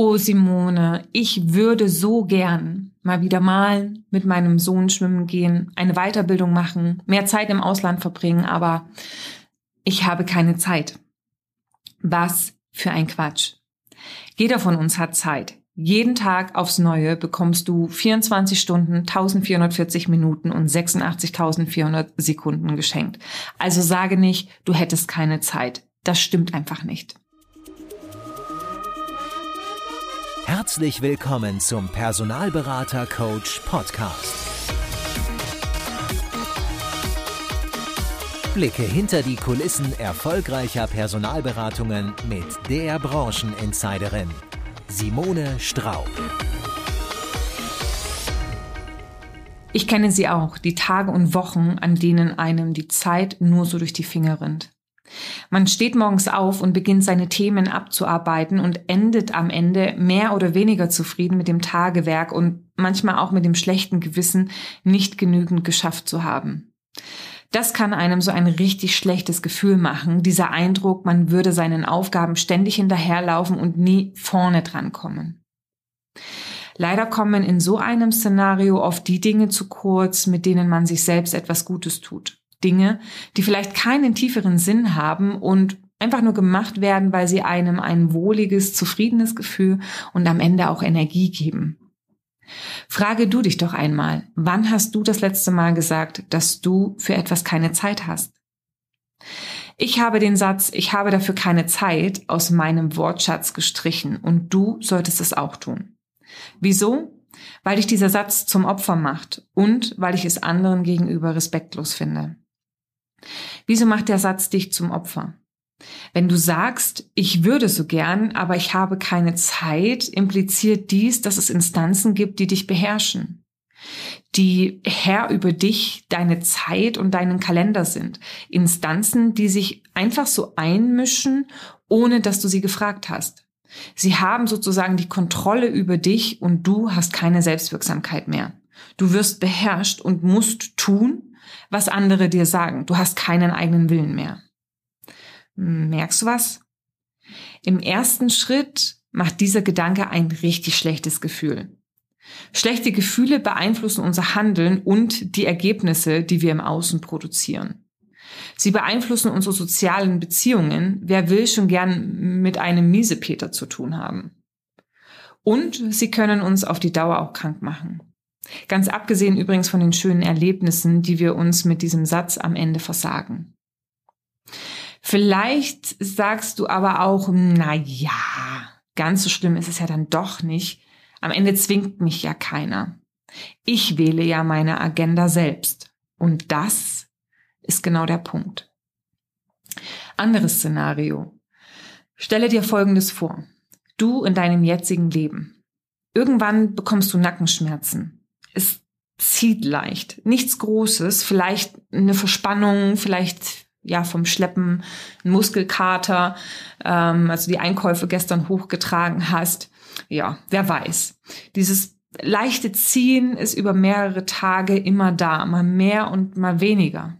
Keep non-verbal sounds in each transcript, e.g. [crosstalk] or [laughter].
Oh Simone, ich würde so gern mal wieder malen, mit meinem Sohn schwimmen gehen, eine Weiterbildung machen, mehr Zeit im Ausland verbringen, aber ich habe keine Zeit. Was für ein Quatsch. Jeder von uns hat Zeit. Jeden Tag aufs Neue bekommst du 24 Stunden, 1440 Minuten und 86.400 Sekunden geschenkt. Also sage nicht, du hättest keine Zeit. Das stimmt einfach nicht. Herzlich willkommen zum Personalberater Coach Podcast. Blicke hinter die Kulissen erfolgreicher Personalberatungen mit der Brancheninsiderin Simone Straub. Ich kenne sie auch, die Tage und Wochen, an denen einem die Zeit nur so durch die Finger rinnt. Man steht morgens auf und beginnt seine Themen abzuarbeiten und endet am Ende mehr oder weniger zufrieden mit dem Tagewerk und manchmal auch mit dem schlechten Gewissen, nicht genügend geschafft zu haben. Das kann einem so ein richtig schlechtes Gefühl machen, dieser Eindruck, man würde seinen Aufgaben ständig hinterherlaufen und nie vorne dran kommen. Leider kommen in so einem Szenario oft die Dinge zu kurz, mit denen man sich selbst etwas Gutes tut. Dinge, die vielleicht keinen tieferen Sinn haben und einfach nur gemacht werden, weil sie einem ein wohliges, zufriedenes Gefühl und am Ende auch Energie geben. Frage du dich doch einmal, wann hast du das letzte Mal gesagt, dass du für etwas keine Zeit hast? Ich habe den Satz, ich habe dafür keine Zeit aus meinem Wortschatz gestrichen und du solltest es auch tun. Wieso? Weil dich dieser Satz zum Opfer macht und weil ich es anderen gegenüber respektlos finde. Wieso macht der Satz dich zum Opfer? Wenn du sagst, ich würde so gern, aber ich habe keine Zeit, impliziert dies, dass es Instanzen gibt, die dich beherrschen, die Herr über dich, deine Zeit und deinen Kalender sind. Instanzen, die sich einfach so einmischen, ohne dass du sie gefragt hast. Sie haben sozusagen die Kontrolle über dich und du hast keine Selbstwirksamkeit mehr. Du wirst beherrscht und musst tun, was andere dir sagen. Du hast keinen eigenen Willen mehr. Merkst du was? Im ersten Schritt macht dieser Gedanke ein richtig schlechtes Gefühl. Schlechte Gefühle beeinflussen unser Handeln und die Ergebnisse, die wir im Außen produzieren. Sie beeinflussen unsere sozialen Beziehungen. Wer will schon gern mit einem Miesepeter zu tun haben? Und sie können uns auf die Dauer auch krank machen. Ganz abgesehen übrigens von den schönen Erlebnissen, die wir uns mit diesem Satz am Ende versagen. Vielleicht sagst du aber auch, na ja, ganz so schlimm ist es ja dann doch nicht. Am Ende zwingt mich ja keiner. Ich wähle ja meine Agenda selbst. Und das ist genau der Punkt. Anderes Szenario. Stelle dir Folgendes vor. Du in deinem jetzigen Leben. Irgendwann bekommst du Nackenschmerzen. Es zieht leicht. Nichts Großes. Vielleicht eine Verspannung, vielleicht ja vom Schleppen, ein Muskelkater, ähm, also die Einkäufe gestern hochgetragen hast. Ja, wer weiß. Dieses leichte Ziehen ist über mehrere Tage immer da, mal mehr und mal weniger.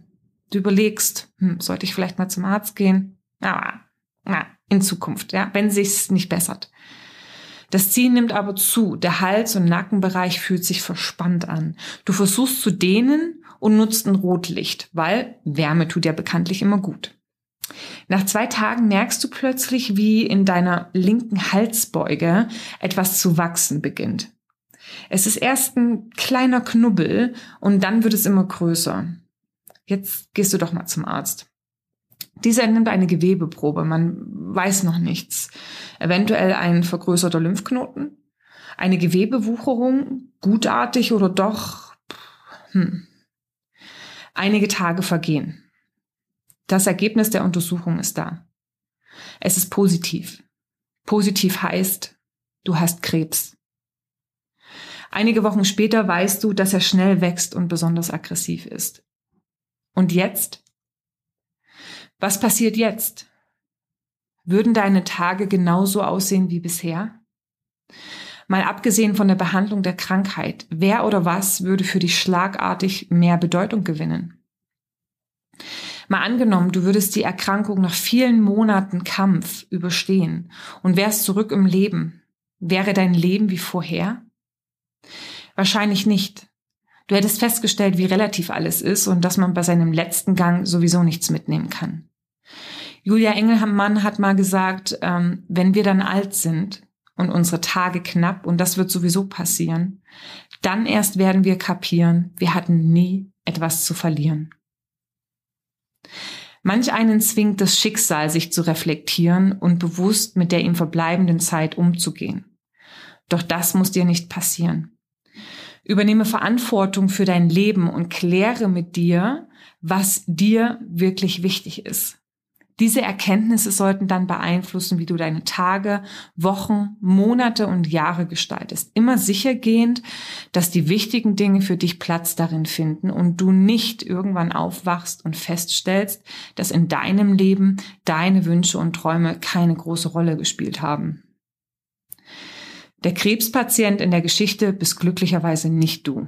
Du überlegst, hm, sollte ich vielleicht mal zum Arzt gehen? Ja, na, in Zukunft, ja, wenn sich's nicht bessert. Das Ziehen nimmt aber zu. Der Hals- und Nackenbereich fühlt sich verspannt an. Du versuchst zu dehnen und nutzt ein Rotlicht, weil Wärme tut ja bekanntlich immer gut. Nach zwei Tagen merkst du plötzlich, wie in deiner linken Halsbeuge etwas zu wachsen beginnt. Es ist erst ein kleiner Knubbel und dann wird es immer größer. Jetzt gehst du doch mal zum Arzt. Dieser nimmt eine Gewebeprobe, man weiß noch nichts. Eventuell ein vergrößerter Lymphknoten, eine Gewebewucherung, gutartig oder doch, hm, Einige Tage vergehen. Das Ergebnis der Untersuchung ist da. Es ist positiv. Positiv heißt, du hast Krebs. Einige Wochen später weißt du, dass er schnell wächst und besonders aggressiv ist. Und jetzt? Was passiert jetzt? Würden deine Tage genauso aussehen wie bisher? Mal abgesehen von der Behandlung der Krankheit, wer oder was würde für dich schlagartig mehr Bedeutung gewinnen? Mal angenommen, du würdest die Erkrankung nach vielen Monaten Kampf überstehen und wärst zurück im Leben. Wäre dein Leben wie vorher? Wahrscheinlich nicht. Du hättest festgestellt, wie relativ alles ist und dass man bei seinem letzten Gang sowieso nichts mitnehmen kann. Julia Engelmann hat mal gesagt, ähm, wenn wir dann alt sind und unsere Tage knapp, und das wird sowieso passieren, dann erst werden wir kapieren, wir hatten nie etwas zu verlieren. Manch einen zwingt das Schicksal, sich zu reflektieren und bewusst mit der ihm verbleibenden Zeit umzugehen. Doch das muss dir nicht passieren. Übernehme Verantwortung für dein Leben und kläre mit dir, was dir wirklich wichtig ist. Diese Erkenntnisse sollten dann beeinflussen, wie du deine Tage, Wochen, Monate und Jahre gestaltest. Immer sichergehend, dass die wichtigen Dinge für dich Platz darin finden und du nicht irgendwann aufwachst und feststellst, dass in deinem Leben deine Wünsche und Träume keine große Rolle gespielt haben. Der Krebspatient in der Geschichte bist glücklicherweise nicht du.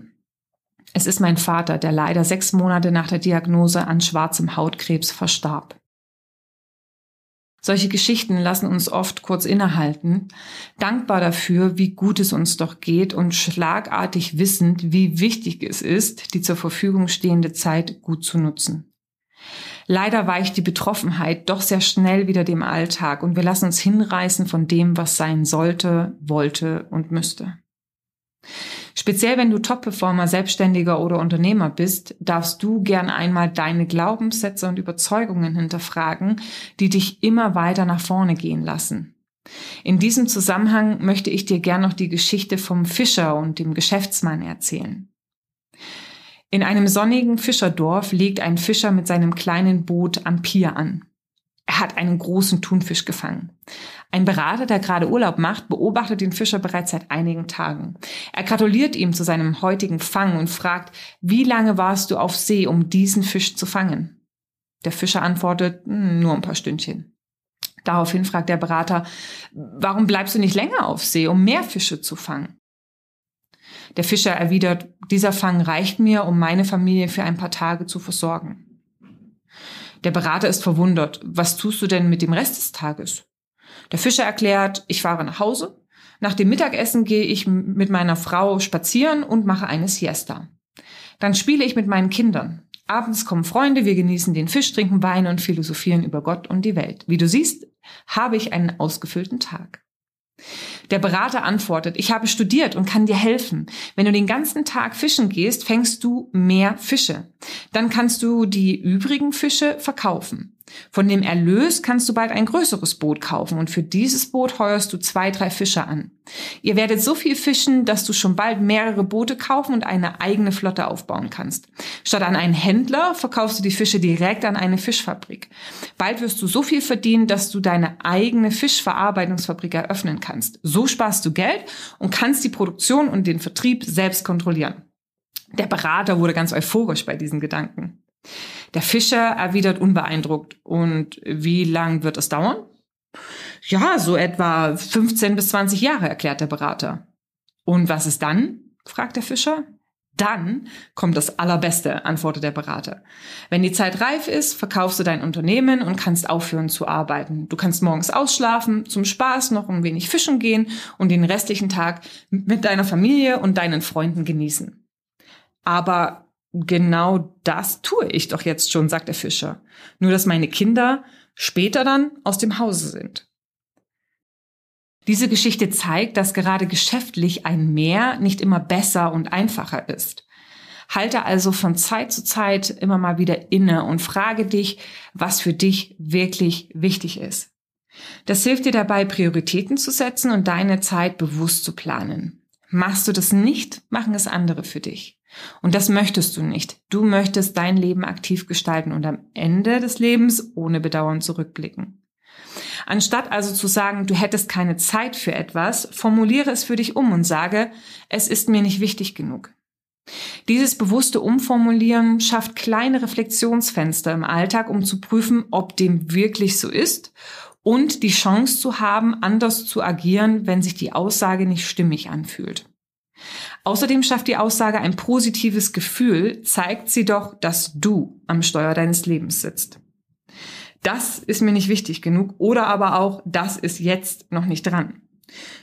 Es ist mein Vater, der leider sechs Monate nach der Diagnose an schwarzem Hautkrebs verstarb. Solche Geschichten lassen uns oft kurz innehalten, dankbar dafür, wie gut es uns doch geht und schlagartig wissend, wie wichtig es ist, die zur Verfügung stehende Zeit gut zu nutzen. Leider weicht die Betroffenheit doch sehr schnell wieder dem Alltag und wir lassen uns hinreißen von dem, was sein sollte, wollte und müsste. Speziell wenn du Top-Performer, Selbstständiger oder Unternehmer bist, darfst du gern einmal deine Glaubenssätze und Überzeugungen hinterfragen, die dich immer weiter nach vorne gehen lassen. In diesem Zusammenhang möchte ich dir gern noch die Geschichte vom Fischer und dem Geschäftsmann erzählen. In einem sonnigen Fischerdorf legt ein Fischer mit seinem kleinen Boot am Pier an. Er hat einen großen Thunfisch gefangen. Ein Berater, der gerade Urlaub macht, beobachtet den Fischer bereits seit einigen Tagen. Er gratuliert ihm zu seinem heutigen Fang und fragt, wie lange warst du auf See, um diesen Fisch zu fangen? Der Fischer antwortet, hm, nur ein paar Stündchen. Daraufhin fragt der Berater, warum bleibst du nicht länger auf See, um mehr Fische zu fangen? Der Fischer erwidert, dieser Fang reicht mir, um meine Familie für ein paar Tage zu versorgen. Der Berater ist verwundert. Was tust du denn mit dem Rest des Tages? Der Fischer erklärt, ich fahre nach Hause. Nach dem Mittagessen gehe ich mit meiner Frau spazieren und mache eine Siesta. Dann spiele ich mit meinen Kindern. Abends kommen Freunde, wir genießen den Fisch, trinken Wein und philosophieren über Gott und die Welt. Wie du siehst, habe ich einen ausgefüllten Tag. Der Berater antwortet, ich habe studiert und kann dir helfen. Wenn du den ganzen Tag fischen gehst, fängst du mehr Fische. Dann kannst du die übrigen Fische verkaufen. Von dem Erlös kannst du bald ein größeres Boot kaufen und für dieses Boot heuerst du zwei, drei Fischer an. Ihr werdet so viel fischen, dass du schon bald mehrere Boote kaufen und eine eigene Flotte aufbauen kannst. Statt an einen Händler verkaufst du die Fische direkt an eine Fischfabrik. Bald wirst du so viel verdienen, dass du deine eigene Fischverarbeitungsfabrik eröffnen kannst. So sparst du Geld und kannst die Produktion und den Vertrieb selbst kontrollieren. Der Berater wurde ganz euphorisch bei diesen Gedanken. Der Fischer erwidert unbeeindruckt. Und wie lang wird es dauern? Ja, so etwa 15 bis 20 Jahre, erklärt der Berater. Und was ist dann? fragt der Fischer. Dann kommt das Allerbeste, antwortet der Berater. Wenn die Zeit reif ist, verkaufst du dein Unternehmen und kannst aufhören zu arbeiten. Du kannst morgens ausschlafen, zum Spaß noch ein wenig fischen gehen und den restlichen Tag mit deiner Familie und deinen Freunden genießen. Aber Genau das tue ich doch jetzt schon, sagt der Fischer. Nur dass meine Kinder später dann aus dem Hause sind. Diese Geschichte zeigt, dass gerade geschäftlich ein Mehr nicht immer besser und einfacher ist. Halte also von Zeit zu Zeit immer mal wieder inne und frage dich, was für dich wirklich wichtig ist. Das hilft dir dabei, Prioritäten zu setzen und deine Zeit bewusst zu planen. Machst du das nicht, machen es andere für dich. Und das möchtest du nicht. Du möchtest dein Leben aktiv gestalten und am Ende des Lebens ohne Bedauern zurückblicken. Anstatt also zu sagen, du hättest keine Zeit für etwas, formuliere es für dich um und sage, es ist mir nicht wichtig genug. Dieses bewusste Umformulieren schafft kleine Reflexionsfenster im Alltag, um zu prüfen, ob dem wirklich so ist und die Chance zu haben, anders zu agieren, wenn sich die Aussage nicht stimmig anfühlt. Außerdem schafft die Aussage ein positives Gefühl, zeigt sie doch, dass du am Steuer deines Lebens sitzt. Das ist mir nicht wichtig genug oder aber auch, das ist jetzt noch nicht dran.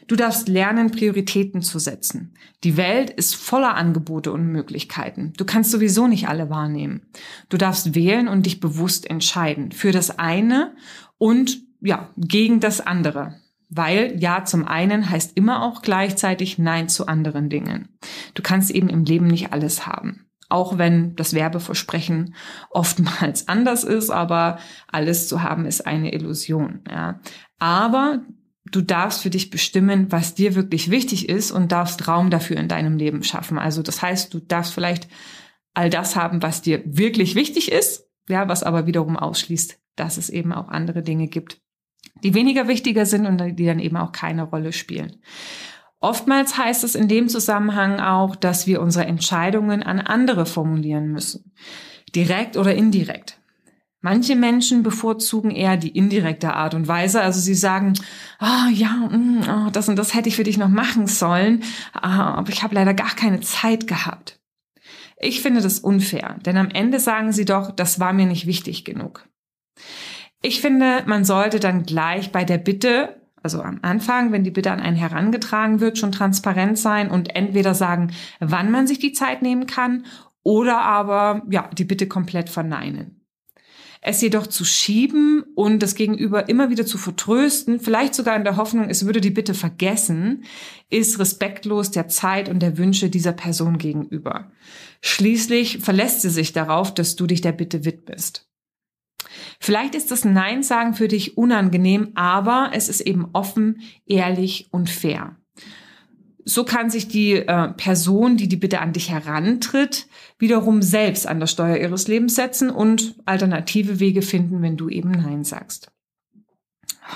Du darfst lernen, Prioritäten zu setzen. Die Welt ist voller Angebote und Möglichkeiten. Du kannst sowieso nicht alle wahrnehmen. Du darfst wählen und dich bewusst entscheiden für das eine und ja, gegen das andere. Weil Ja zum einen heißt immer auch gleichzeitig Nein zu anderen Dingen. Du kannst eben im Leben nicht alles haben. Auch wenn das Werbeversprechen [laughs] oftmals anders ist, aber alles zu haben ist eine Illusion. Ja. Aber du darfst für dich bestimmen, was dir wirklich wichtig ist und darfst Raum dafür in deinem Leben schaffen. Also das heißt, du darfst vielleicht all das haben, was dir wirklich wichtig ist, ja, was aber wiederum ausschließt, dass es eben auch andere Dinge gibt, die weniger wichtiger sind und die dann eben auch keine Rolle spielen. Oftmals heißt es in dem Zusammenhang auch, dass wir unsere Entscheidungen an andere formulieren müssen. Direkt oder indirekt. Manche Menschen bevorzugen eher die indirekte Art und Weise. Also sie sagen, oh, ja, mm, oh, das und das hätte ich für dich noch machen sollen, ah, aber ich habe leider gar keine Zeit gehabt. Ich finde das unfair, denn am Ende sagen sie doch, das war mir nicht wichtig genug. Ich finde, man sollte dann gleich bei der Bitte, also am Anfang, wenn die Bitte an einen herangetragen wird, schon transparent sein und entweder sagen, wann man sich die Zeit nehmen kann oder aber, ja, die Bitte komplett verneinen. Es jedoch zu schieben und das Gegenüber immer wieder zu vertrösten, vielleicht sogar in der Hoffnung, es würde die Bitte vergessen, ist respektlos der Zeit und der Wünsche dieser Person gegenüber. Schließlich verlässt sie sich darauf, dass du dich der Bitte widmest. Vielleicht ist das Nein sagen für dich unangenehm, aber es ist eben offen, ehrlich und fair. So kann sich die äh, Person, die die Bitte an dich herantritt, wiederum selbst an der Steuer ihres Lebens setzen und alternative Wege finden, wenn du eben Nein sagst.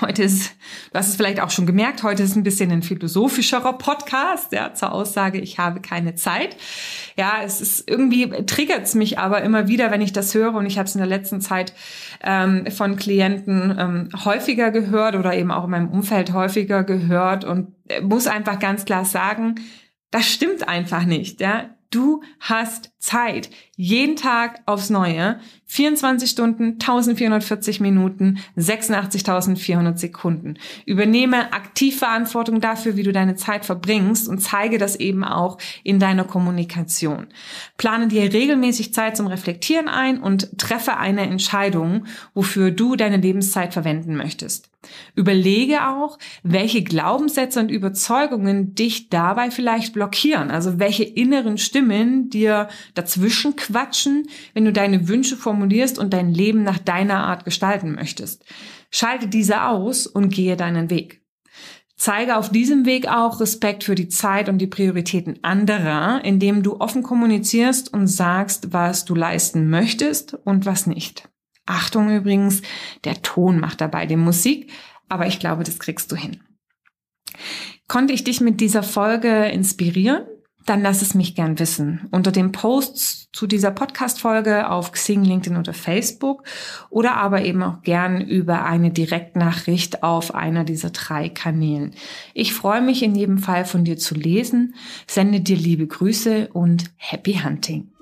Heute ist, du hast es vielleicht auch schon gemerkt, heute ist ein bisschen ein philosophischerer Podcast, ja, zur Aussage, ich habe keine Zeit. Ja, es ist irgendwie triggert es mich aber immer wieder, wenn ich das höre und ich habe es in der letzten Zeit ähm, von Klienten ähm, häufiger gehört oder eben auch in meinem Umfeld häufiger gehört und äh, muss einfach ganz klar sagen, das stimmt einfach nicht, ja. Du hast Zeit. Jeden Tag aufs Neue. 24 Stunden, 1440 Minuten, 86.400 Sekunden. Übernehme aktiv Verantwortung dafür, wie du deine Zeit verbringst und zeige das eben auch in deiner Kommunikation. Plane dir regelmäßig Zeit zum Reflektieren ein und treffe eine Entscheidung, wofür du deine Lebenszeit verwenden möchtest. Überlege auch, welche Glaubenssätze und Überzeugungen dich dabei vielleicht blockieren. Also welche inneren Stimmen dir dazwischen quatschen, wenn du deine Wünsche formulierst und dein Leben nach deiner Art gestalten möchtest. Schalte diese aus und gehe deinen Weg. Zeige auf diesem Weg auch Respekt für die Zeit und die Prioritäten anderer, indem du offen kommunizierst und sagst, was du leisten möchtest und was nicht. Achtung übrigens, der Ton macht dabei die Musik, aber ich glaube, das kriegst du hin. Konnte ich dich mit dieser Folge inspirieren? Dann lass es mich gern wissen. Unter den Posts zu dieser Podcast-Folge auf Xing, LinkedIn oder Facebook oder aber eben auch gern über eine Direktnachricht auf einer dieser drei Kanälen. Ich freue mich in jedem Fall von dir zu lesen, sende dir liebe Grüße und Happy Hunting.